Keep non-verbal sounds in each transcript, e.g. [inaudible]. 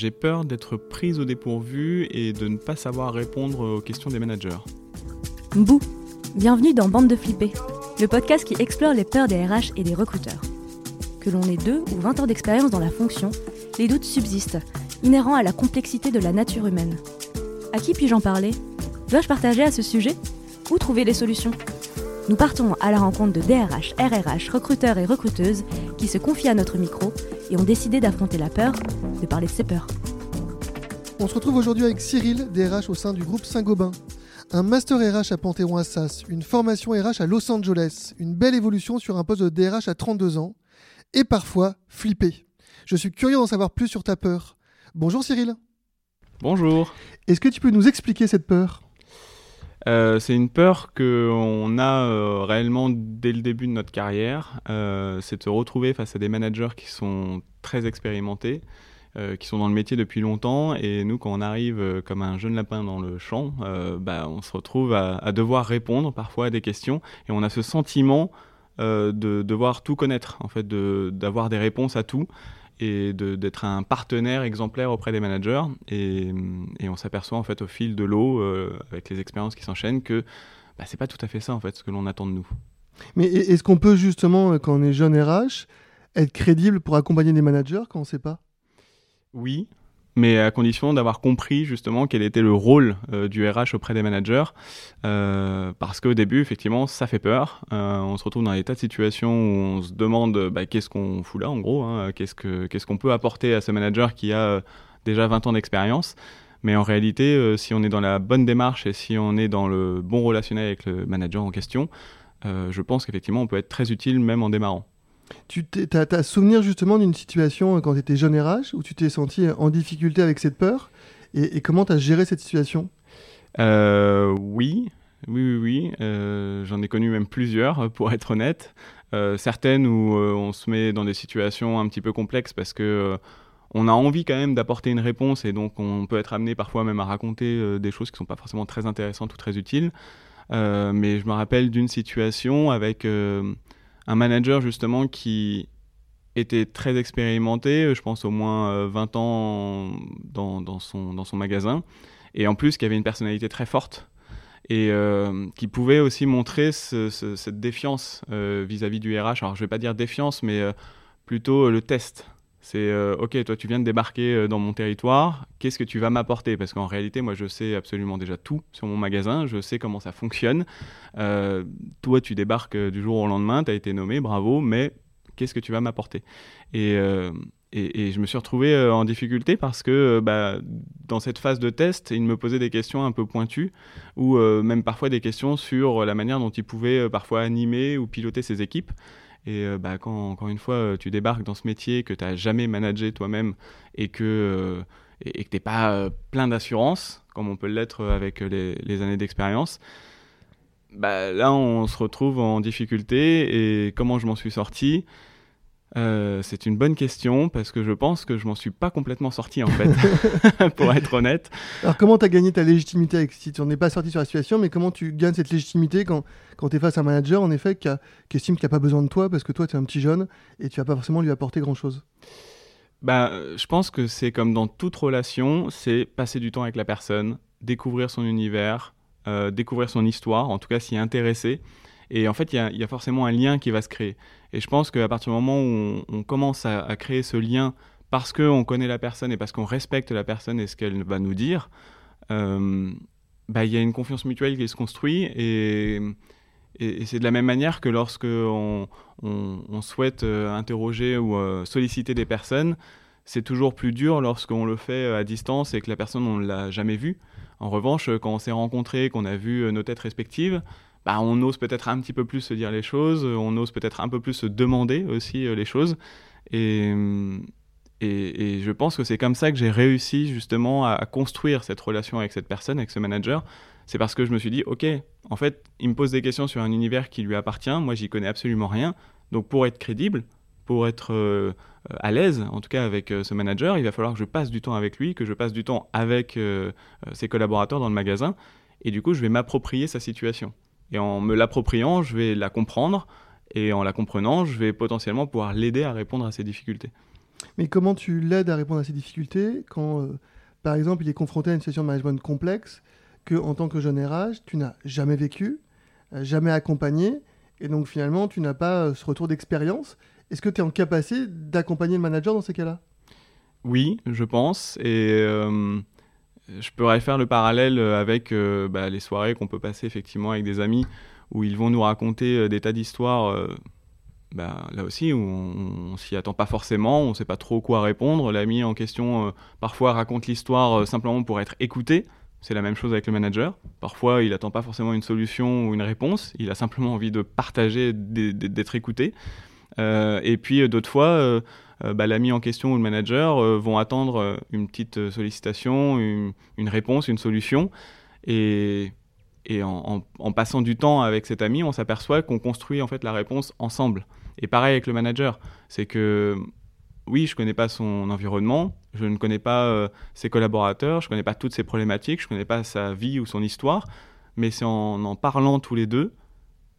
J'ai peur d'être prise au dépourvu et de ne pas savoir répondre aux questions des managers. Bouh Bienvenue dans Bande de Flippés, le podcast qui explore les peurs des RH et des recruteurs. Que l'on ait deux ou 20 ans d'expérience dans la fonction, les doutes subsistent, inhérents à la complexité de la nature humaine. À qui puis-je en parler? Dois-je partager à ce sujet? Où trouver les solutions? Nous partons à la rencontre de DRH, RRH, recruteurs et recruteuses qui se confient à notre micro et ont décidé d'affronter la peur, de parler de ses peurs. On se retrouve aujourd'hui avec Cyril, DRH au sein du groupe Saint-Gobain. Un master RH à Panthéon-Assas, une formation RH à Los Angeles, une belle évolution sur un poste de DRH à 32 ans, et parfois flippé. Je suis curieux d'en savoir plus sur ta peur. Bonjour Cyril. Bonjour. Est-ce que tu peux nous expliquer cette peur? Euh, c'est une peur qu'on a euh, réellement dès le début de notre carrière, euh, c'est de se retrouver face à des managers qui sont très expérimentés, qui sont dans le métier depuis longtemps, et nous, quand on arrive comme un jeune lapin dans le champ, bah, on se retrouve à, devoir répondre parfois à des questions, et on a ce sentiment de devoir tout connaître, en fait, d'avoir des réponses à tout et d'être un partenaire exemplaire auprès des managers. Et, et on s'aperçoit en fait au fil de l'eau, euh, avec les expériences qui s'enchaînent, que bah, c'est pas tout à fait ça en fait ce que l'on attend de nous. Mais est-ce qu'on peut justement, euh, quand on est jeune RH, être crédible pour accompagner des managers quand on ne sait pas? Oui, mais à condition d'avoir compris justement quel était le rôle euh, du RH auprès des managers, Euh, parce qu'au début effectivement ça fait peur. Euh, on se retrouve dans des tas de situations où on se demande bah, qu'est-ce qu'on fout là en gros, hein, qu'est-ce que qu'est-ce qu'on peut apporter à ce manager qui a déjà 20 ans d'expérience. Mais en réalité, si on est dans la bonne démarche et si on est dans le bon relationnel avec le manager en question, je pense qu'effectivement on peut être très utile même en démarrant. Tu as, souvenir justement d'une situation euh, quand tu étais jeune RH où tu t'es senti euh, en difficulté avec cette peur? Et, comment tu as géré cette situation? Euh, oui, oui, oui, oui. J'en ai connu même plusieurs, pour être honnête. Certaines où on se met dans des situations un petit peu complexes parce que on a envie quand même d'apporter une réponse et donc on peut être amené parfois même à raconter des choses qui sont pas forcément très intéressantes ou très utiles. Mais je me rappelle d'une situation avec un manager justement qui était très expérimenté, je pense au moins euh, 20 ans dans, son, magasin, et en plus qui avait une personnalité très forte et euh, qui pouvait aussi montrer ce- ce- cette défiance euh, vis-à-vis du RH. Alors je vais pas dire défiance, mais euh, plutôt euh, le test. C'est euh, ok, toi tu viens de débarquer euh, dans mon territoire, qu'est-ce que tu vas m'apporter? Parce qu'en réalité, moi je sais absolument déjà tout sur mon magasin, je sais comment ça fonctionne. Euh, toi tu débarques du jour au lendemain, tu as été nommé, bravo, mais qu'est-ce que tu vas m'apporter? Et, je me suis retrouvé en difficulté parce que bah, dans cette phase de test, il me posait des questions un peu pointues ou même parfois des questions sur la manière dont il pouvait euh, parfois animer ou piloter ses équipes. Et euh, bah, quand, encore une fois, euh, tu débarques dans ce métier que tu n'as jamais managé toi-même et que euh, et, tu n'es pas plein d'assurance, comme on peut l'être avec les, les années d'expérience, bah, là, on se retrouve en difficulté. Et comment je m'en suis sorti? Euh, C'est une bonne question parce que je pense que je m'en suis pas complètement sorti en fait, [laughs] [laughs] pour être honnête. Alors comment tu as gagné ta légitimité avec si tu n'en es pas sorti sur la situation, mais comment tu gagnes cette légitimité quand, quand tu es face à un manager en effet qui, a- qui estime qu'il n'a pas besoin de toi parce que toi tu es un petit jeune et tu vas pas forcément lui apporter grand-chose? Bah, je pense que c'est comme dans toute relation, c'est passer du temps avec la personne, découvrir son univers, euh, découvrir son histoire, en tout cas s'y intéresser. Et en fait, il y y a forcément un lien qui va se créer. Et je pense qu'à partir du moment où on, commence à, créer ce lien parce qu'on connaît la personne et parce qu'on respecte la personne et ce qu'elle va nous dire, euh, bah, il y a une confiance mutuelle qui se construit. Et, c'est de la même manière que lorsque on, souhaite euh, interroger ou euh, solliciter des personnes, c'est toujours plus dur lorsqu'on le fait à distance et que la personne, on ne l'a jamais vue. En revanche, quand on s'est rencontrés, qu'on a vu nos têtes respectives, bah, on ose peut-être un petit peu plus se dire les choses, euh, on ose peut-être un peu plus se demander aussi euh, les choses. Et, hum, et, je pense que c'est comme ça que j'ai réussi justement à, construire cette relation avec cette personne, avec ce manager. C'est parce que je me suis dit, ok, en fait, il me pose des questions sur un univers qui lui appartient, moi j'y connais absolument rien. Donc pour être crédible, pour être euh, à l'aise, en tout cas avec ce manager, il va falloir que je passe du temps avec lui, que je passe du temps avec ses collaborateurs dans le magasin. Et du coup, je vais m'approprier sa situation. Et en me l'appropriant, je vais la comprendre. Et en la comprenant, je vais potentiellement pouvoir l'aider à répondre à ses difficultés. Mais comment tu l'aides à répondre à ces difficultés quand, euh, par exemple, il est confronté à une situation de management complexe que, en tant que jeune RH, tu n'as jamais vécu, euh, jamais accompagné, et donc finalement, tu n'as pas euh, ce retour d'expérience. Est-ce que tu es en capacité d'accompagner le manager dans ces cas-là? Oui, je pense. Et je pourrais faire le parallèle avec bah, les soirées qu'on peut passer effectivement avec des amis où ils vont nous raconter des tas d'histoires bah, là aussi, on, ne s'y attend pas forcément, on ne sait pas trop quoi répondre. L'ami en question, euh, parfois, raconte l'histoire euh, simplement pour être écouté. C'est la même chose avec le manager. Parfois, il n'attend pas forcément une solution ou une réponse, il a simplement envie de partager, d'être écouté. Euh, et puis, d'autres fois, bah, l'ami en question ou le manager vont attendre une petite sollicitation, une, réponse, une solution. Et en, passant du temps avec cet ami, on s'aperçoit qu'on construit en fait la réponse ensemble. Et pareil avec le manager, c'est que oui, je connais pas son environnement, je ne connais pas euh, ses collaborateurs, je ne connais pas toutes ses problématiques, je ne connais pas sa vie ou son histoire, mais c'est en en parlant tous les deux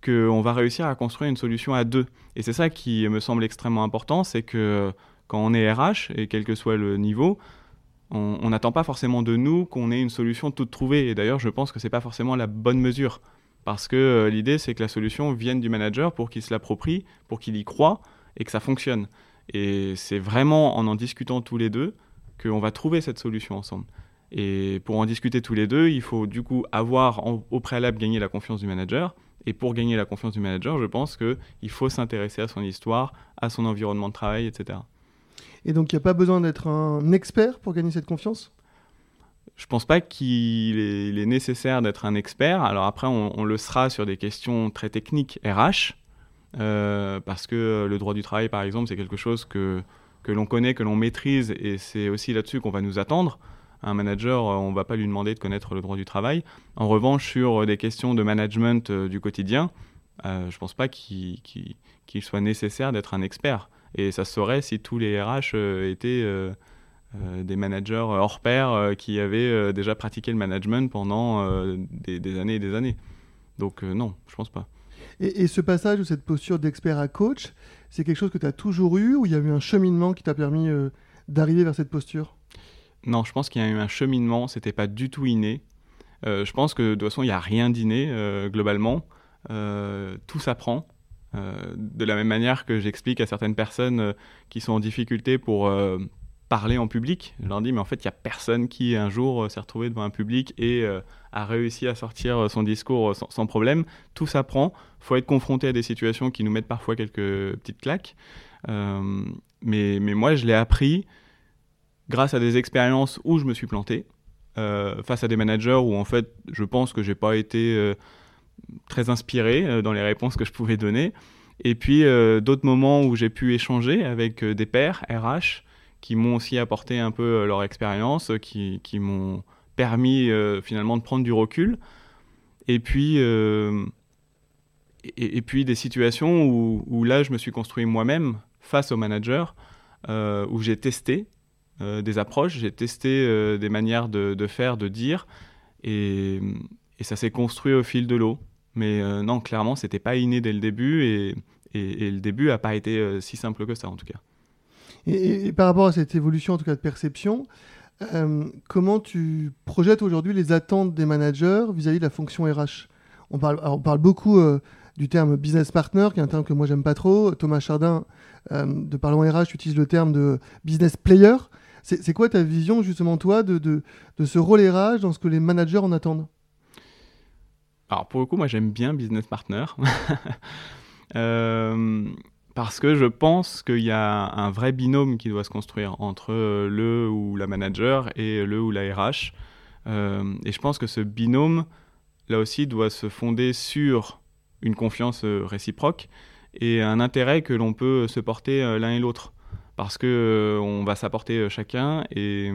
qu'on va réussir à construire une solution à deux. Et c'est ça qui me semble extrêmement important, c'est que quand on est RH, et quel que soit le niveau, on n'attend pas forcément de nous qu'on ait une solution toute trouvée. Et d'ailleurs, je pense que ce n'est pas forcément la bonne mesure. Parce que euh, l'idée, c'est que la solution vienne du manager pour qu'il se l'approprie, pour qu'il y croit et que ça fonctionne. Et c'est vraiment en en discutant tous les deux qu'on va trouver cette solution ensemble. Et pour en discuter tous les deux, il faut du coup avoir au préalable gagné la confiance du manager. Et pour gagner la confiance du manager, je pense qu'il faut s'intéresser à son histoire, à son environnement de travail, etc. Et donc, il n'y a pas besoin d'être un expert pour gagner cette confiance? Je pense pas qu'il est, nécessaire d'être un expert. Alors après, on, le sera sur des questions très techniques RH, euh, parce que le droit du travail, par exemple, c'est quelque chose que, que l'on connaît, que l'on maîtrise, et c'est aussi là-dessus qu'on va nous attendre. Un manager, on ne va pas lui demander de connaître le droit du travail. En revanche, sur des questions de management euh, du quotidien, euh, je ne pense pas qu'il soit nécessaire d'être un expert. Et ça se saurait si tous les RH euh, étaient euh, euh, des managers hors pair qui avaient déjà pratiqué le management pendant des, années et des années. Donc non, je pense pas. Et, ce passage ou cette posture d'expert à coach, c'est quelque chose que tu as toujours eu ou il y a eu un cheminement qui t'a permis d'arriver vers cette posture? Non, je pense qu'il y a eu un cheminement, c'était pas du tout inné. je pense que de toute façon, il n'y a rien d'inné globalement. tout s'apprend. Euh, de la même manière que j'explique à certaines personnes euh, qui sont en difficulté pour euh, parler en public, je leur dis mais en fait il n'y a personne qui un jour s'est retrouvé devant un public et a réussi à sortir son discours sans, problème. Tout s'apprend, il faut être confronté à des situations qui nous mettent parfois quelques petites claques. mais moi je l'ai appris grâce à des expériences où je me suis planté, face à des managers où en fait je pense que j'ai pas été très inspiré euh, dans les réponses que je pouvais donner. Et puis euh, d'autres moments où j'ai pu échanger avec euh, des pairs RH qui m'ont aussi apporté un peu leur expérience, qui, qui m'ont permis finalement de prendre du recul. Et puis, et, puis des situations où, là, je me suis construit moi-même face au manager, où j'ai testé des approches, j'ai testé des manières de, faire, de dire, et, ça s'est construit au fil de l'eau. Mais euh, non, clairement, c'était pas inné dès le début et, le début n'a pas été euh, si simple que ça en tout cas. Et, par rapport à cette évolution en tout cas de perception, euh, comment tu projettes aujourd'hui les attentes des managers vis-à-vis de la fonction RH on parle, beaucoup du terme business partner, qui est un terme que moi j'aime pas trop. Thomas Chardin, de Parlons RH, utilise le terme de business player. C'est quoi ta vision justement toi de, de, de ce RH dans ce que les managers en attendent? Alors pour le coup, moi j'aime bien Business Partner. [laughs] Euh, parce que je pense qu'il y a un vrai binôme qui doit se construire entre le ou la manager et le ou la RH. Euh, et je pense que ce binôme, là aussi, doit se fonder sur une confiance réciproque et un intérêt que l'on peut se porter l'un et l'autre. Parce que on va s'apporter chacun et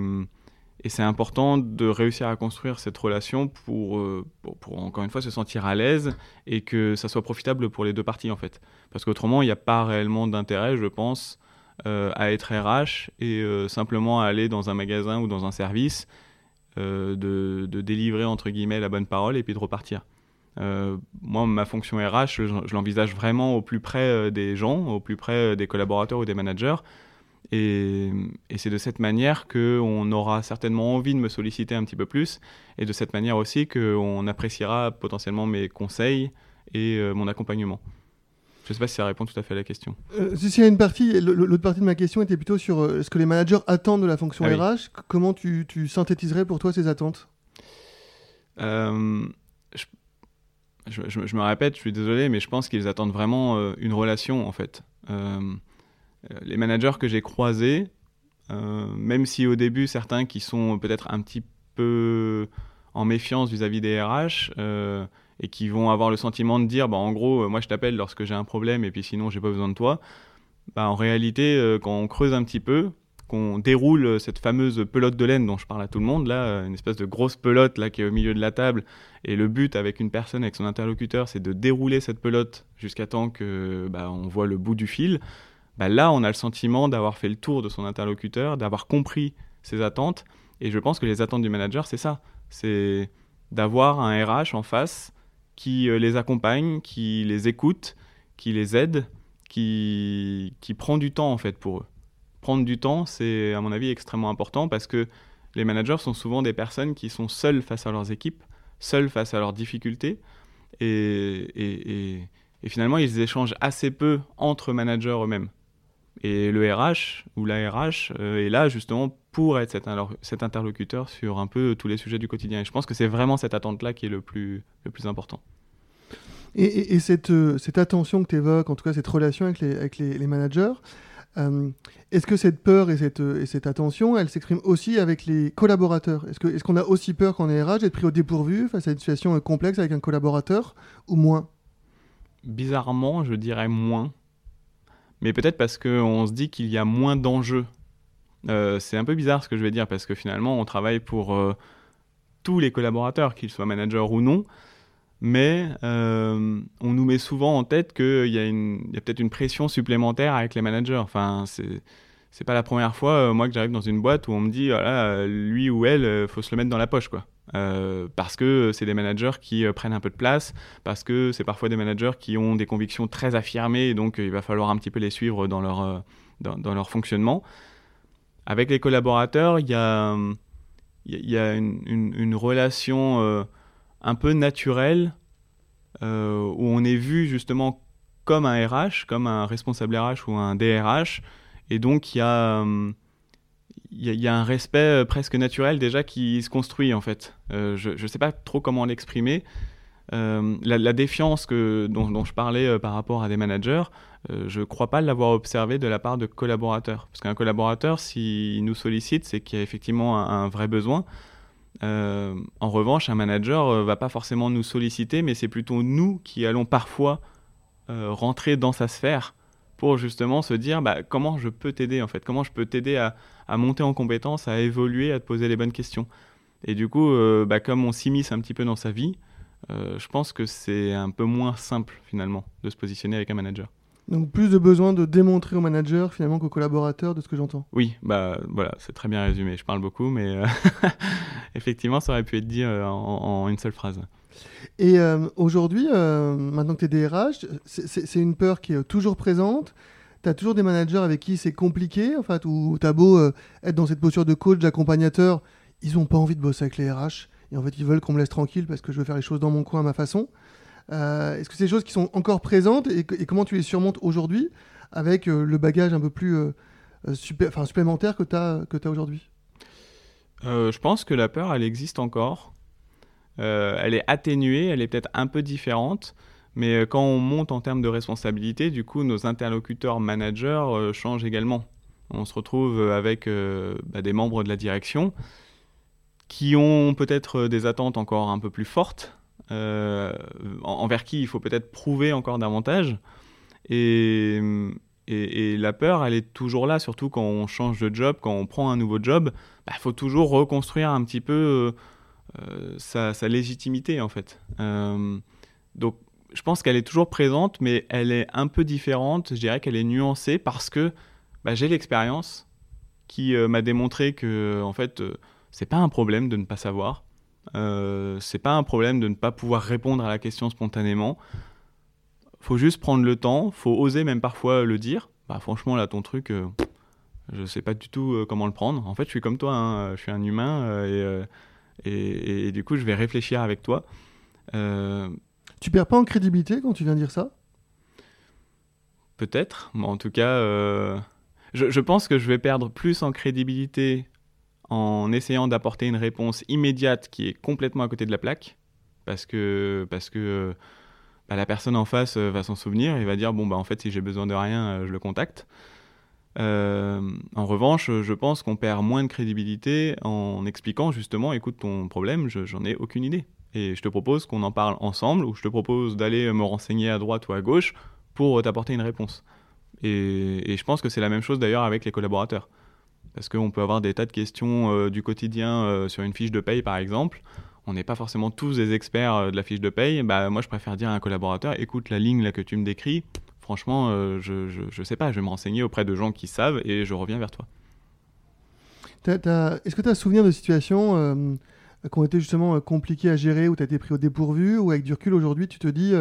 c'est important de réussir à construire cette relation pour, euh, pour, encore une fois, se sentir à l'aise et que ça soit profitable pour les deux parties, en fait. Parce qu'autrement, il n'y a pas réellement d'intérêt, je pense, euh, à être RH et euh, simplement à aller dans un magasin ou dans un service, de, de, délivrer, entre guillemets, la bonne parole et puis de repartir. moi, ma fonction RH, je l'envisage vraiment au plus près des gens, au plus près des collaborateurs ou des managers. Et, c'est de cette manière qu'on aura certainement envie de me solliciter un petit peu plus, et de cette manière aussi qu'on appréciera potentiellement mes conseils et euh, mon accompagnement. Je ne sais pas si ça répond tout à fait à la question. Euh, si y a une partie, l'autre partie de ma question était plutôt sur euh, ce que les managers attendent de la fonction RH. Ah comment tu, synthétiserais pour toi ces attentes? Je, me répète, je suis désolé, mais je pense qu'ils attendent vraiment une relation en fait. Euh, les managers que j'ai croisés, euh, même si au début certains qui sont peut-être un petit peu en méfiance vis-à-vis des RH euh, et qui vont avoir le sentiment de dire bah, en gros moi je t'appelle lorsque j'ai un problème et puis sinon j'ai pas besoin de toi. Bah, en réalité quand on creuse un petit peu qu'on déroule cette fameuse pelote de laine dont je parle à tout le monde là une espèce de grosse pelote là qui est au milieu de la table et le but avec une personne avec son interlocuteur c'est de dérouler cette pelote jusqu'à temps que bah, on voit le bout du fil bah là, on a le sentiment d'avoir fait le tour de son interlocuteur, d'avoir compris ses attentes. Et je pense que les attentes du manager, c'est ça. C'est d'avoir un RH en face qui euh, les accompagne, qui les écoute, qui les aide, qui, prend du temps en fait pour eux. Prendre du temps, c'est à mon avis extrêmement important parce que les managers sont souvent des personnes qui sont seules face à leurs équipes, seules face à leurs difficultés. Et finalement, ils échangent assez peu entre managers eux-mêmes. Et le RH ou la RH euh, est là justement pour être cet, interlocuteur sur un peu tous les sujets du quotidien. Et je pense que c'est vraiment cette attente-là qui est le plus, le plus important. Et, cette, euh, cette, attention que tu évoques, en tout cas cette relation avec les, avec les, managers, euh, est-ce que cette peur et cette, et cette attention, elle s'exprime aussi avec les collaborateurs? Est-ce qu'on est qu'on a aussi peur quand on est RH d'être pris au dépourvu face à une situation complexe avec un collaborateur ou moins? Bizarrement, je dirais moins mais peut-être parce qu'on se dit qu'il y a moins d'enjeux. Euh, c'est un peu bizarre ce que je vais dire, parce que finalement, on travaille pour euh, tous les collaborateurs, qu'ils soient managers ou non, mais euh, on nous met souvent en tête qu'il y a, a peut-être une pression supplémentaire avec les managers. Enfin, c'est c'est pas la première fois, moi, que j'arrive dans une boîte où on me dit, voilà, lui ou elle, faut se le mettre dans la poche, quoi. Euh, parce que c'est des managers qui euh, prennent un peu de place, parce que c'est parfois des managers qui ont des convictions très affirmées, donc euh, il va falloir un petit peu les suivre dans leur, dans, leur fonctionnement. Avec les collaborateurs, il y a, y a une, une, relation un peu naturelle où on est vu justement comme un RH, comme un responsable RH ou un DRH, et donc il y a a un respect euh, presque naturel déjà qui se construit en fait. Euh, je ne sais pas trop comment l'exprimer. Euh, la, défiance dont, je parlais par rapport à des managers, je ne crois pas l'avoir observé de la part de collaborateurs. Parce qu'un collaborateur, s'il nous sollicite, c'est qu'il y a effectivement un, vrai besoin. en revanche, un manager ne va pas forcément nous solliciter, mais c'est plutôt nous qui allons parfois rentrer dans sa sphère pour justement se dire bah, comment je peux t'aider en fait, comment je peux t'aider à, à monter en compétence, à évoluer, à te poser les bonnes questions? Et du coup, euh, bah, comme on s'immisce un petit peu dans sa vie, euh, je pense que c'est un peu moins simple finalement de se positionner avec un manager. Donc plus de besoin de démontrer au manager finalement qu'au collaborateur de ce que j'entends. Oui, bah voilà, c'est très bien résumé. Je parle beaucoup, mais euh, [laughs] effectivement, ça aurait pu être dit en, une seule phrase. Et aujourd'hui, maintenant que tu es DRH, c'est une peur qui est toujours présente tu as toujours des managers avec qui c'est compliqué, en fait, où tu as beau euh, être dans cette posture de coach, d'accompagnateur, ils n'ont pas envie de bosser avec les RH. Et en fait, ils veulent qu'on me laisse tranquille parce que je veux faire les choses dans mon coin à ma façon. Euh, est-ce que c'est des choses qui sont encore présentes et, comment tu les surmontes aujourd'hui avec euh, le bagage un peu plus super, supplémentaire que tu as, as aujourd'hui? Je pense que la peur, elle existe encore. Elle est atténuée, elle est peut-être un peu différente. Mais euh, quand on monte en termes de responsabilité, du coup, nos interlocuteurs managers euh, changent également. On se retrouve euh, avec bah, des membres de la direction qui ont peut-être des attentes encore un peu plus fortes, envers qui il faut peut-être prouver encore davantage. Et, et, la peur, elle est toujours là, surtout quand on change de job, quand on prend un nouveau job, il bah, faut toujours reconstruire un petit peu sa, sa, légitimité, en fait. donc je pense qu'elle est toujours présente, mais elle est un peu différente. Je dirais qu'elle est nuancée parce que bah, j'ai l'expérience qui euh, m'a démontré que, en fait, euh, c'est pas un problème de ne pas savoir. Euh, c'est pas un problème de ne pas pouvoir répondre à la question spontanément. Faut juste prendre le temps, faut oser même parfois le dire. Bah, franchement, là, ton truc, je sais pas du tout comment le prendre. En fait, je suis comme toi, hein. je suis un humain et, et, et, du coup, je vais réfléchir avec toi. Tu perds pas en crédibilité quand tu viens dire ça? Peut-être, mais en tout cas, je, je, pense que je vais perdre plus en crédibilité en essayant d'apporter une réponse immédiate qui est complètement à côté de la plaque, parce que, parce que bah, la personne en face euh, va s'en souvenir et va dire bon bah en fait si j'ai besoin de rien, euh, je le contacte. Euh, en revanche, je pense qu'on perd moins de crédibilité en expliquant justement écoute ton problème, j'en ai aucune idée. Et je te propose qu'on en parle ensemble ou je te propose d'aller me renseigner à droite ou à gauche pour t'apporter une réponse. Et, je pense que c'est la même chose d'ailleurs avec les collaborateurs. Parce qu'on peut avoir des tas de questions euh, du quotidien euh, sur une fiche de paye, par exemple. On n'est pas forcément tous des experts de la fiche de paye. Bah, moi, je préfère dire à un collaborateur, écoute, la ligne là que tu me décris, franchement, je, ne sais pas, je vais me renseigner auprès de gens qui savent et je reviens vers toi. Est-ce que tu as souvenir de situations qui ont été justement compliquées à gérer, où tu as été pris au dépourvu, ou avec du recul aujourd'hui, tu te dis,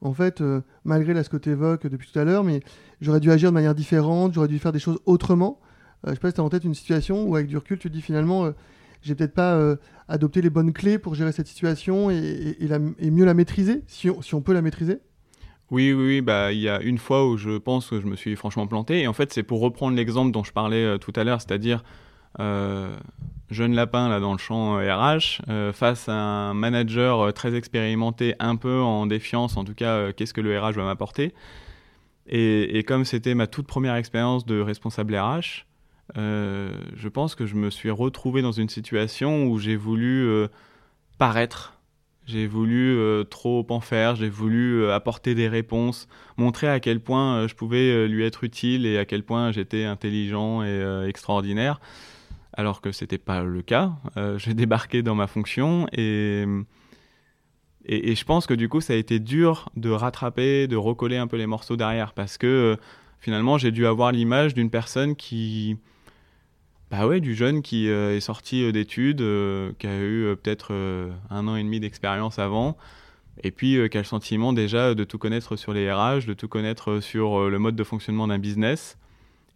en fait, malgré là, ce que tu évoques depuis tout à l'heure, mais j'aurais dû agir de manière différente, j'aurais dû faire des choses autrement euh, je sais pas si tu as en tête une situation où, avec du recul, tu te dis finalement, euh, j'ai peut-être pas euh, adopté les bonnes clés pour gérer cette situation et, mieux la maîtriser, si on, peut la maîtriser? Oui, oui, bah il y a une fois où je pense que je me suis franchement planté. Et en fait, c'est pour reprendre l'exemple dont je parlais tout à l'heure, c'est-à-dire jeune lapin là dans le champ RH face à un manager très expérimenté, un peu en défiance, en tout cas, qu'est-ce que le RH va m'apporter. Et, et, comme c'était ma toute première expérience de responsable RH, euh, je pense que je me suis retrouvé dans une situation où j'ai voulu euh, paraître. J'ai voulu euh, trop en faire, j'ai voulu apporter des réponses, montrer à quel point je pouvais lui être utile et à quel point j'étais intelligent et extraordinaire, alors que c'était pas le cas. [laughs] j'ai débarqué dans ma fonction et, je pense que du coup ça a été dur de rattraper, de recoller un peu les morceaux derrière, parce que finalement j'ai dû avoir l'image d'une personne qui bah ouais, du jeune qui euh, est sorti euh, d'études, euh, qui a eu peut-être un an et demi d'expérience avant, et puis qui a le sentiment déjà de tout connaître sur les RH, de tout connaître sur le mode de fonctionnement d'un business.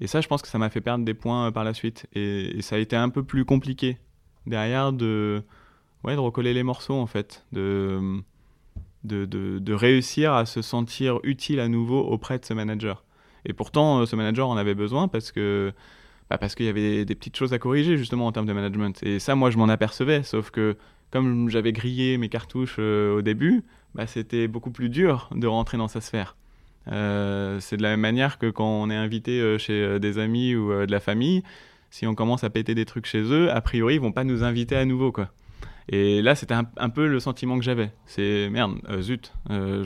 Et ça, je pense que ça m'a fait perdre des points par la suite. Et, ça a été un peu plus compliqué derrière de, ouais, de recoller les morceaux, en fait, de, de, de réussir à se sentir utile à nouveau auprès de ce manager. Et pourtant, ce manager en avait besoin parce que bah, parce qu'il y avait des, petites choses à corriger justement en termes de management. Et ça, moi, je m'en apercevais, sauf que comme j'avais grillé mes cartouches euh, au début, bah, c'était beaucoup plus dur de rentrer dans sa sphère. Euh, c'est de la même manière que quand on est invité euh, chez des amis ou de la famille, si on commence à péter des trucs chez eux, a priori, ils vont pas nous inviter à nouveau, quoi. Et là, c'était un, peu le sentiment que j'avais. C'est merde, zut. je,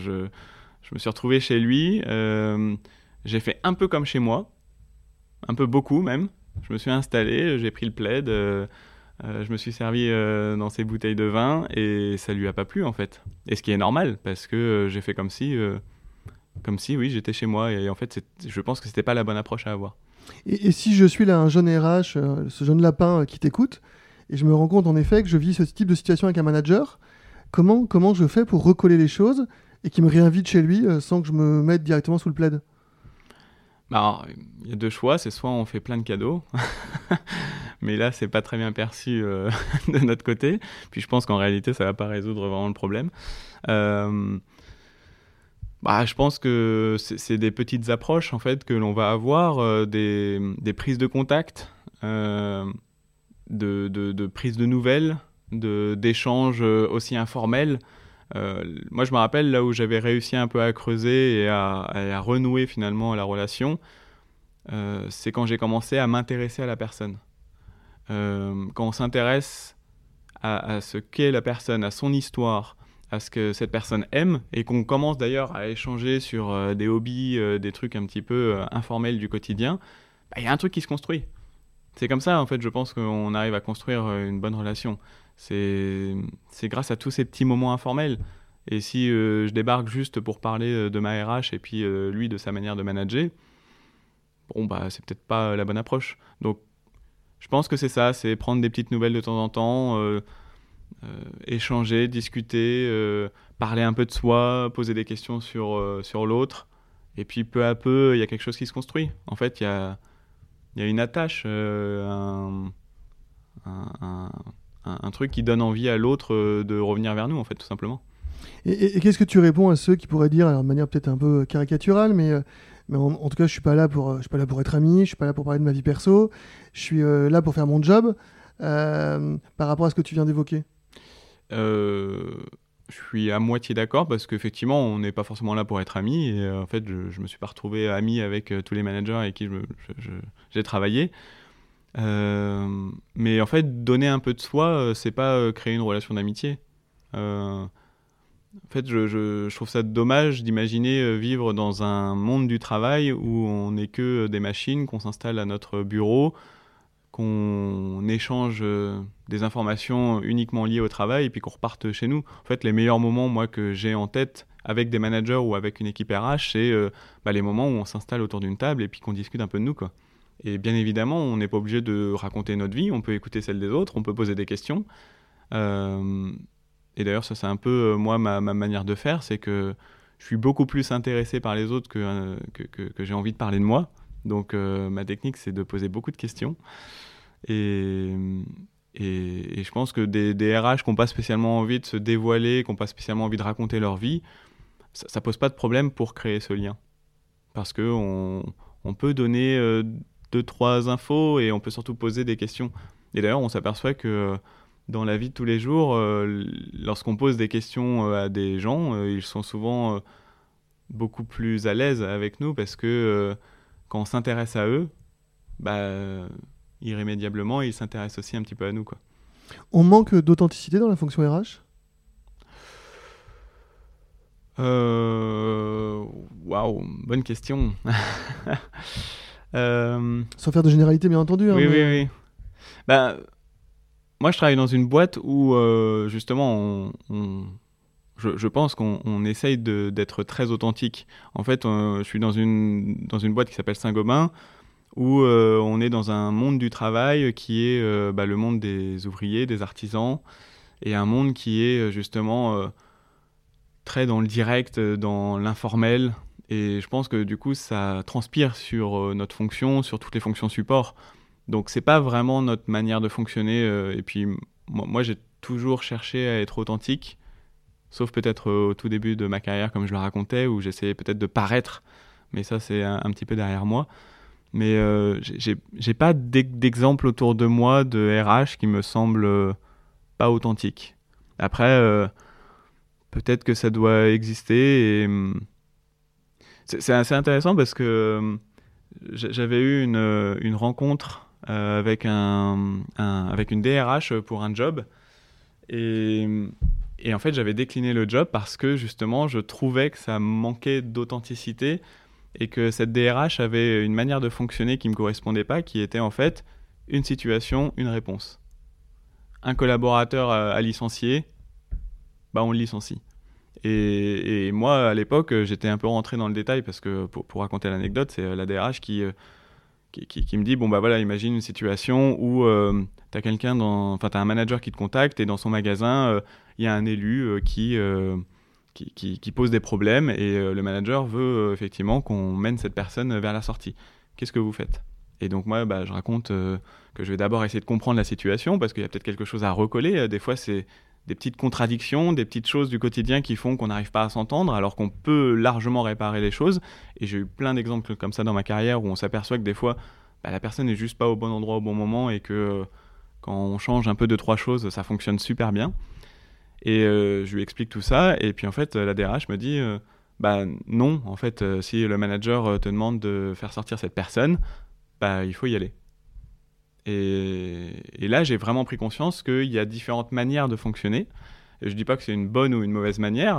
je, me suis retrouvé chez lui. j'ai fait un peu comme chez moi, un peu beaucoup même. Je me suis installé, j'ai pris le plaid, euh, euh, je me suis servi euh, dans ses bouteilles de vin et ça lui a pas plu en fait. Et ce qui est normal parce que j'ai fait comme si, comme si oui, j'étais chez moi et en fait, je pense que c'était pas la bonne approche à avoir. Et, si je suis là un jeune RH, ce jeune lapin qui t'écoute, et je me rends compte en effet que je vis ce type de situation avec un manager, comment, comment je fais pour recoller les choses et qu'il me réinvite chez lui sans que je me mette directement sous le plaid? Bah, il y a deux choix, c'est soit on fait plein de cadeaux, [laughs] mais là c'est pas très bien perçu euh, [laughs] de notre côté. Puis je pense qu'en réalité ça va pas résoudre vraiment le problème. Euh, bah, je pense que c'est des petites approches en fait que l'on va avoir, euh, des, prises de contact, de prises de nouvelles, d'échanges aussi informels. Euh, moi, je me rappelle là où j'avais réussi un peu à creuser et à, renouer finalement la relation, euh, c'est quand j'ai commencé à m'intéresser à la personne. Euh, quand on s'intéresse à, ce qu'est la personne, à son histoire, à ce que cette personne aime, et qu'on commence d'ailleurs à échanger sur des hobbies, des trucs un petit peu informels du quotidien, bah, il y a un truc qui se construit. C'est comme ça, en fait, je pense qu'on arrive à construire une bonne relation c'est grâce à tous ces petits moments informels. Et si euh, je débarque juste pour parler euh, de ma RH et puis euh, lui de sa manière de manager, bon, bah, c'est peut-être pas la bonne approche. Donc, je pense que c'est ça, c'est prendre des petites nouvelles de temps en temps, échanger, discuter, parler un peu de soi, poser des questions sur, sur l'autre. Et puis, peu à peu, il y a quelque chose qui se construit. En fait, il y a y a une attache, un, truc qui donne envie à l'autre de revenir vers nous, en fait, tout simplement. Et, qu'est-ce que tu réponds à ceux qui pourraient dire, alors de manière peut-être un peu caricaturale, mais, mais en, tout cas, je suis pas là pour, je suis pas là pour être ami, je suis pas là pour parler de ma vie perso, je suis là pour faire mon job. par rapport à ce que tu viens d'évoquer? Je suis à moitié d'accord parce qu'effectivement, on n'est pas forcément là pour être amis. Et euh, en fait, je, ne me suis pas retrouvé ami avec euh, tous les managers avec qui j'ai travaillé. Euh, mais en fait, donner un peu de soi, c'est pas créer une relation d'amitié. en fait, je, trouve ça dommage d'imaginer vivre dans un monde du travail où on n'est que des machines, qu'on s'installe à notre bureau, qu'on échange euh, des informations uniquement liées au travail et puis qu'on reparte chez nous. En fait, les meilleurs moments, moi, que j'ai en tête avec des managers ou avec une équipe RH, c'est euh, bah, les moments où on s'installe autour d'une table et puis qu'on discute un peu de nous. Quoi. Et bien évidemment, on n'est pas obligé de raconter notre vie, on peut écouter celle des autres, on peut poser des questions. Euh, et d'ailleurs, ça c'est un peu, moi, ma, manière de faire, c'est que je suis beaucoup plus intéressé par les autres que, que, que j'ai envie de parler de moi. Donc euh, ma technique, c'est de poser beaucoup de questions. Et, et, je pense que des, des RH qui n'ont pas spécialement envie de se dévoiler, qui n'ont pas spécialement envie de raconter leur vie, ça, ne pose pas de problème pour créer ce lien. Parce qu'on on peut donner euh, deux, trois infos et on peut surtout poser des questions. Et d'ailleurs, on s'aperçoit que dans la vie de tous les jours, euh, lorsqu'on pose des questions à des gens, ils sont souvent beaucoup plus à l'aise avec nous parce que quand on s'intéresse à eux, bah, irrémédiablement, ils s'intéressent aussi un petit peu à nous. Quoi. On manque d'authenticité dans la fonction RH euh, Waouh, bonne question. [laughs] Euh, Sans faire de généralité, bien entendu. Hein, oui, oui, oui. Bah, moi, je travaille dans une boîte où, euh, justement, on je, pense qu'on essaye d'être très authentique. En fait, euh, je suis dans une, dans une boîte qui s'appelle Saint-Gobain, où euh, on est dans un monde du travail qui est euh, bah, le monde des ouvriers, des artisans, et un monde qui est justement très dans le direct, dans l'informel. Et je pense que du coup, ça transpire sur notre fonction, sur toutes les fonctions support. Donc, c'est pas vraiment notre manière de fonctionner. et puis, moi j'ai toujours cherché à être authentique sauf peut-être au tout début de ma carrière, comme je le racontais, où j'essayais peut-être de paraître, mais ça c'est un, petit peu derrière moi. Mais euh, j'ai pas d'exemple autour de moi de RH qui me semble euh, pas authentique. Après, euh, peut-être que ça doit exister hum, c'est assez intéressant parce que euh, j'avais eu une, une rencontre avec, un, une DRH pour un job et en fait, j'avais décliné le job parce que justement, je trouvais que ça manquait d'authenticité et que cette DRH avait une manière de fonctionner qui ne me correspondait pas, qui était en fait une situation, une réponse. Un collaborateur a, licencié, bah on le licencie. Et, moi, à l'époque, j'étais un peu rentré dans le détail parce que, pour, raconter l'anecdote, c'est la DRH euh, qui, qui, me dit bon, bah voilà, imagine une situation où euh, tu as quelqu'un dans. Enfin, tu un manager qui te contacte et dans son magasin, euh, il y a un élu euh, euh, qui, qui, pose des problèmes et euh, le manager veut effectivement qu'on mène cette personne vers la sortie. Qu'est-ce que vous faites? Et donc moi, bah, je raconte que je vais d'abord essayer de comprendre la situation parce qu'il y a peut-être quelque chose à recoller. Des fois, c'est des petites contradictions, des petites choses du quotidien qui font qu'on n'arrive pas à s'entendre, alors qu'on peut largement réparer les choses. Et j'ai eu plein d'exemples comme ça dans ma carrière où on s'aperçoit que des fois, bah, la personne n'est juste pas au bon endroit au bon moment et que quand on change un peu de trois choses, ça fonctionne super bien. Et euh, je lui explique tout ça. Et puis en fait, la DRH me dit euh, bah non, en fait, euh, si le manager te demande de faire sortir cette personne, bah il faut y aller. Et, là, j'ai vraiment pris conscience qu'il y a différentes manières de fonctionner. Je dis pas que c'est une bonne ou une mauvaise manière.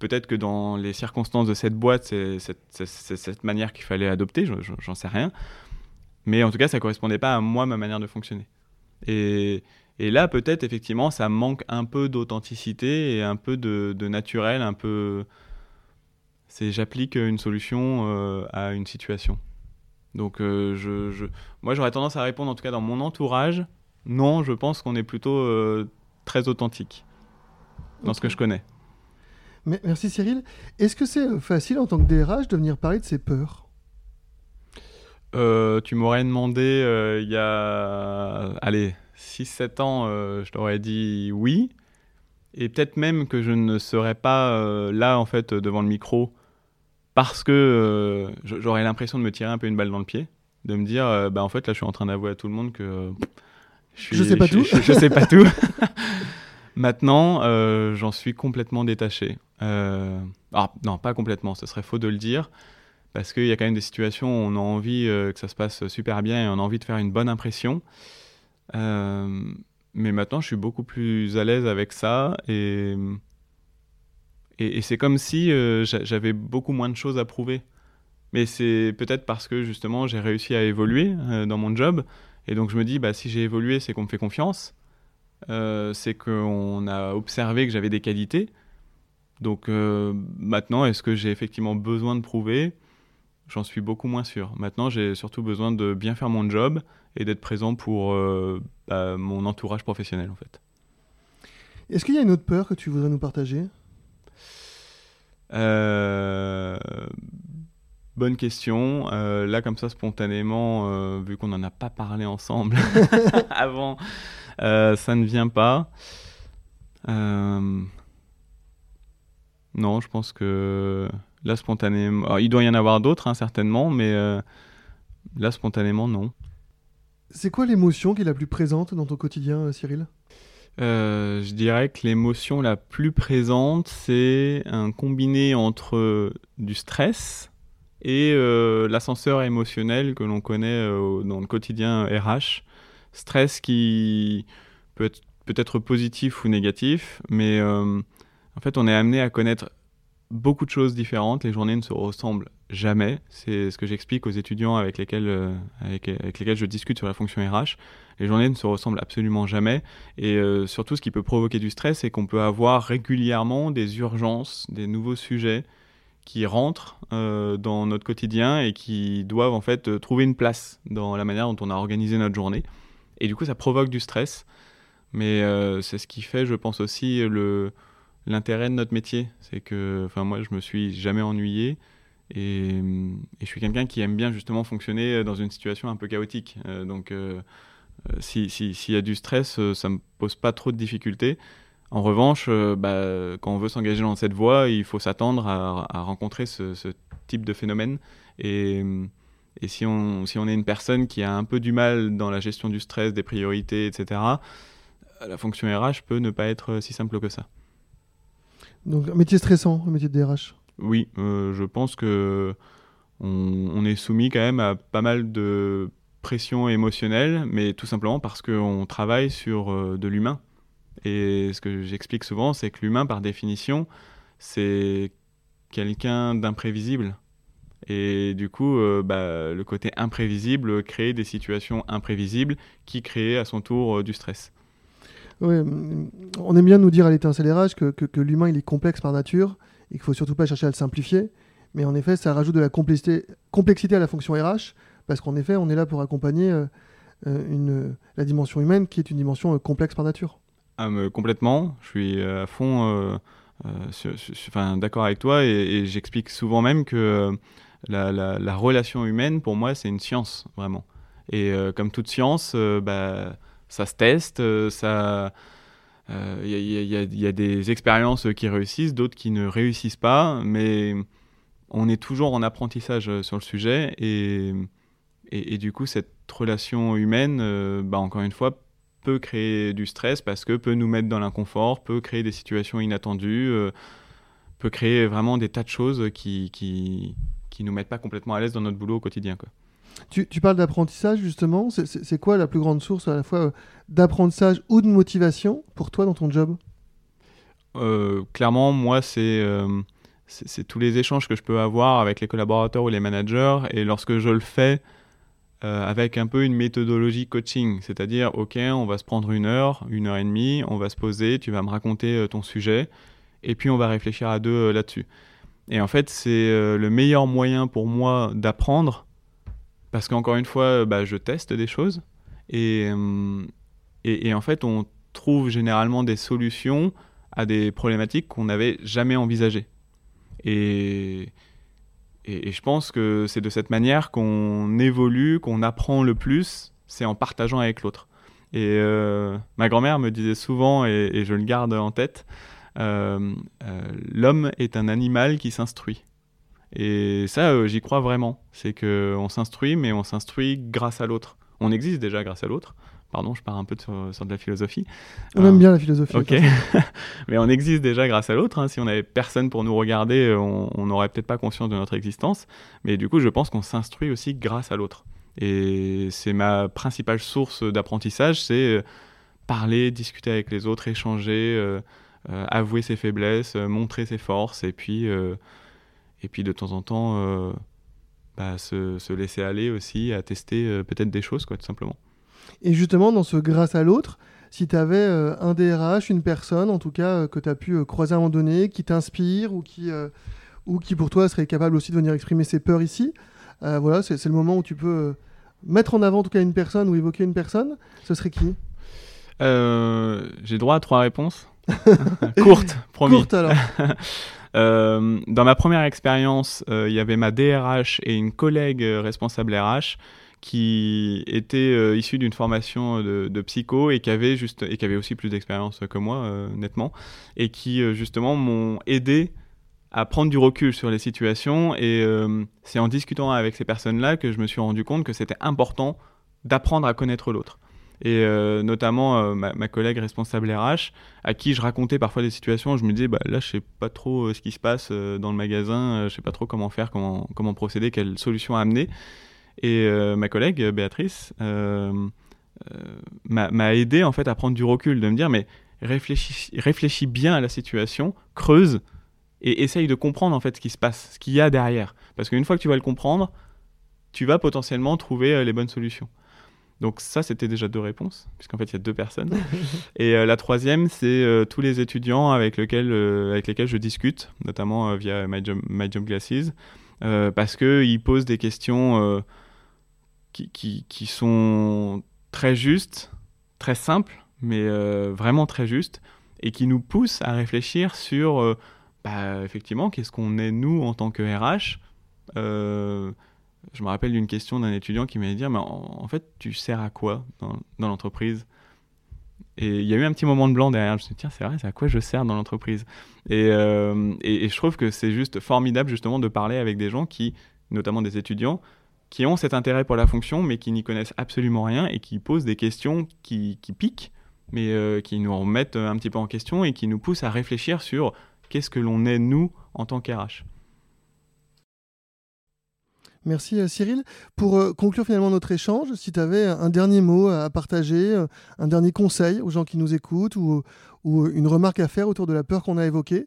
Peut-être que dans les circonstances de cette boîte, c'est cette, manière qu'il fallait adopter, j'en sais rien. Mais en tout cas, ça correspondait pas à moi, ma manière de fonctionner. Et, et là, peut-être, effectivement, ça manque un peu d'authenticité et un peu de, naturel, un peu. C'est j'applique une solution euh, à une situation. Donc, euh, je, moi, j'aurais tendance à répondre, en tout cas dans mon entourage, non, je pense qu'on est plutôt euh, très authentique dans ce que je connais. Merci Cyril. Est-ce que c'est facile en tant que DRH de venir parler de ses peurs? Euh, tu m'aurais demandé euh, il y a, allez, 6-7 ans, je t'aurais dit oui. Et peut-être même que je ne serais pas là, en fait, devant le micro, parce que j'aurais l'impression de me tirer un peu une balle dans le pied, de me dire, bah, en fait, là, je suis en train d'avouer à tout le monde que je, sais pas tout. Je, sais pas tout. Maintenant, euh, j'en suis complètement détaché. Euh, alors, non, pas complètement, ce serait faux de le dire, parce qu'il y a quand même des situations où on a envie euh, que ça se passe super bien et on a envie de faire une bonne impression. mais maintenant, je suis beaucoup plus à l'aise avec ça et, et, c'est comme si j'avais beaucoup moins de choses à prouver. Mais c'est peut-être parce que justement j'ai réussi à évoluer dans mon job et donc je me dis, bah, si j'ai évolué, c'est qu'on me fait confiance. Euh, c'est qu'on a observé que j'avais des qualités. Donc euh, maintenant, est-ce que j'ai effectivement besoin de prouver? J'en suis beaucoup moins sûr. Maintenant, j'ai surtout besoin de bien faire mon job et d'être présent pour euh, bah, mon entourage professionnel, en fait. Est-ce qu'il y a une autre peur que tu voudrais nous partager? Bonne question. Euh, là, comme ça, spontanément, euh, vu qu'on n'en a pas parlé ensemble [laughs] avant, euh, ça ne vient pas. Non, je pense que là, spontanément. il doit y en avoir d'autres, hein, certainement, mais là, spontanément, non. C'est quoi l'émotion qui est la plus présente dans ton quotidien, Cyril? Je dirais que l'émotion la plus présente, c'est un combiné entre du stress, et euh, l'ascenseur émotionnel que l'on connaît euh, dans le quotidien RH. Stress qui peut être peut-être positif ou négatif, mais euh, en fait on est amené à connaître beaucoup de choses différentes. Les journées ne se ressemblent jamais. C'est ce que j'explique aux étudiants avec lesquels, avec, lesquels je discute sur la fonction RH. Les journées ne se ressemblent absolument jamais. Et surtout, ce qui peut provoquer du stress, c'est qu'on peut avoir régulièrement des urgences, des nouveaux sujets qui rentrent euh, dans notre quotidien et qui doivent en fait euh, trouver une place dans la manière dont on a organisé notre journée. Et du coup, ça provoque du stress. Mais euh, c'est ce qui fait, je pense aussi, le, l'intérêt de notre métier. C'est que, moi, je me suis jamais ennuyé. Et, et je suis quelqu'un qui aime bien justement fonctionner dans une situation un peu chaotique. donc, s'il si, si, y a du stress, ça me pose pas trop de difficultés. En revanche, euh, bah, quand on veut s'engager dans cette voie, il faut s'attendre à, rencontrer ce, type de phénomène. Et, si, on, si on est une personne qui a un peu du mal dans la gestion du stress, des priorités, etc., la fonction RH peut ne pas être si simple que ça. Donc un métier stressant, le métier de DRH Oui, euh, je pense que on, est soumis quand même à pas mal de pression émotionnelle, mais tout simplement parce qu'on travaille sur euh, de l'humain. Et ce que j'explique souvent, c'est que l'humain, par définition, c'est quelqu'un d'imprévisible. Et du coup, euh, bah, le côté imprévisible crée des situations imprévisibles qui créent à son tour du stress. Oui, on aime bien nous dire à l'étincelle RH que, que, l'humain il est complexe par nature et qu'il faut surtout pas chercher à le simplifier. Mais en effet, ça rajoute de la complexité, complexité à la fonction RH parce qu'en effet, on est là pour accompagner euh, une, la dimension humaine qui est une dimension complexe par nature. Ah, complètement. Je suis euh, à fond euh, euh, d'accord avec toi et, j'explique souvent même que la, relation humaine, pour moi, c'est une science, vraiment. Et comme toute science, bah, ça se teste, ça. Il y, a des expériences qui réussissent, d'autres qui ne réussissent pas, mais on est toujours en apprentissage sur le sujet et, du coup, cette relation humaine, bah, encore une fois, peut créer du stress parce que peut nous mettre dans l'inconfort, peut créer des situations inattendues, euh, peut créer vraiment des tas de choses qui, qui, nous mettent pas complètement à l'aise dans notre boulot au quotidien. Tu, parles d'apprentissage justement, c'est quoi la plus grande source à la fois euh, d'apprentissage ou de motivation pour toi dans ton job? Euh, Clairement, moi, c'est c'est tous les échanges que je peux avoir avec les collaborateurs ou les managers. Et lorsque je le fais euh, avec un peu une méthodologie coaching, c'est-à-dire, OK, on va se prendre une heure, une heure et demie, on va se poser, tu vas me raconter euh, ton sujet, et puis on va réfléchir à deux euh, là-dessus. Et en fait, c'est le meilleur moyen pour moi d'apprendre, parce qu'encore une fois, bah, je teste des choses, et, et, en fait, on trouve généralement des solutions à des problématiques qu'on n'avait jamais envisagées. Et je pense que c'est de cette manière qu'on évolue, qu'on apprend le plus, c'est en partageant avec l'autre. Et euh, ma grand-mère me disait souvent, et, je le garde en tête, euh, euh, l'homme est un animal qui s'instruit. Et ça, j'y crois vraiment. C'est qu'on s'instruit, mais on s'instruit grâce à l'autre. On existe déjà grâce à l'autre. Pardon, je pars un peu sur, de la philosophie. On aime bien la philosophie. Ok. [laughs] mais on existe déjà grâce à l'autre. Hein. Si on n'avait personne pour nous regarder, on n'aurait peut-être pas conscience de notre existence. Mais du coup, je pense qu'on s'instruit aussi grâce à l'autre. Et c'est ma principale source d'apprentissage, c'est euh, parler, discuter avec les autres, échanger, euh, euh, avouer ses faiblesses, montrer ses forces, et puis, et puis de temps en temps, bah, se, se, laisser aller aussi à tester peut-être des choses, quoi, tout simplement. Et justement, dans ce grâce à l'autre, si tu avais un DRH, une personne en tout cas que tu as pu croiser à un moment donné, qui t'inspire ou qui, ou qui pour toi serait capable aussi de venir exprimer ses peurs ici, euh, voilà, c'est le moment où tu peux euh, mettre en avant en tout cas une personne ou évoquer une personne. Ce serait qui? Euh, J'ai droit à trois réponses. [laughs] Courtes, promis. Courtes alors. [laughs] dans ma première expérience, il y avait ma DRH et une collègue responsable RH qui était issue d'une formation de, psycho et qui avait aussi plus d'expérience que moi nettement et qui justement m'ont aidé à prendre du recul sur les situations. Et euh, c'est en discutant avec ces personnes-là que je me suis rendu compte que c'était important d'apprendre à connaître l'autre. Et euh, notamment euh, ma, collègue responsable RH, à qui je racontais parfois des situations, je me disais, bah, là, je sais pas trop ce qui se passe dans le magasin, je sais pas trop comment faire, comment, comment procéder, quelle solution amener. Et ma collègue, Béatrice, m'a aidé en fait à prendre du recul, de me dire, mais réfléchis, réfléchis bien à la situation, creuse, et essaye de comprendre en fait ce qui se passe, ce qu'il y a derrière. Parce qu'une fois que tu vas le comprendre, tu vas potentiellement trouver euh, les bonnes solutions. Donc ça, c'était déjà deux réponses, puisqu'en fait, il y a deux personnes. [laughs] et euh, la troisième, c'est euh, tous les étudiants avec, lesquels, avec lesquels je discute, notamment via My Job, My Glasses, parce qu'ils posent des questions qui, qui, qui, sont très justes, très simples, mais vraiment très justes, et qui nous poussent à réfléchir sur bah, effectivement, qu'est-ce qu'on est nous en tant que RH euh, Je me rappelle d'une question d'un étudiant qui m'allait dire, mais en, fait, tu sers à quoi dans, l'entreprise? Et il y a eu un petit moment de blanc derrière. Je me suis dit, tiens, c'est vrai, c'est à quoi je sers dans l'entreprise? Euh, et, je trouve que c'est juste formidable, justement, de parler avec des gens qui, notamment des étudiants, qui ont cet intérêt pour la fonction, mais qui n'y connaissent absolument rien et qui posent des questions qui, qui piquent, mais euh, qui nous remettent un petit peu en question et qui nous poussent à réfléchir sur qu'est-ce que l'on est nous en tant qu'RH. Merci euh, Cyril. Pour euh, conclure finalement notre échange, si tu avais un dernier mot à partager, euh, un dernier conseil aux gens qui nous écoutent ou, une remarque à faire autour de la peur qu'on a évoquée,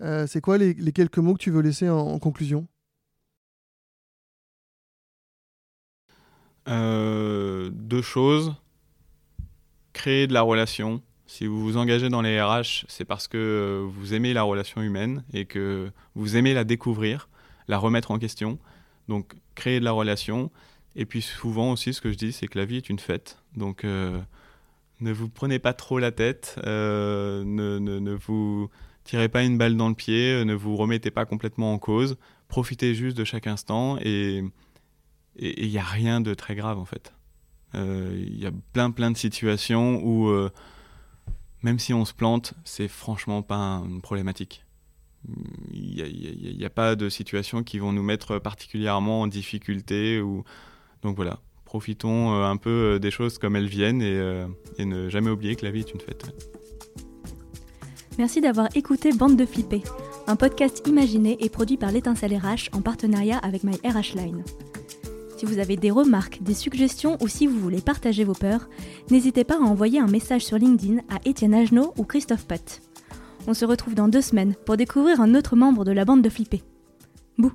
c'est quoi les, quelques mots que tu veux laisser en, conclusion? Deux choses. Créer de la relation si vous vous engagez dans les RH, c'est parce que vous aimez la relation humaine et que vous aimez la découvrir, la remettre en question. Donc, créer de la relation. Et puis, souvent aussi, ce que je dis, c'est que la vie est une fête. Donc, euh, ne vous prenez pas trop la tête, euh, ne, ne, vous tirez pas une balle dans le pied, ne vous remettez pas complètement en cause. Profitez juste de chaque instant et il n'y a rien de très grave, en fait. Euh, il y a plein, plein de situations où même si on se plante, c'est franchement pas une problématique. Il n'y a, pas de situations qui vont nous mettre particulièrement en difficulté. Donc voilà, profitons euh, un peu euh, des choses comme elles viennent et, euh, et ne jamais oublier que la vie est une fête. Merci d'avoir écouté Bande de Flippés, un podcast imaginé et produit par l'étincelle RH en partenariat avec My RH Line. Si vous avez des remarques, des suggestions ou si vous voulez partager vos peurs, n'hésitez pas à envoyer un message sur LinkedIn à Étienne Agenot ou Christophe Pott. On se retrouve dans deux semaines pour découvrir un autre membre de la bande de Flippé. Bouh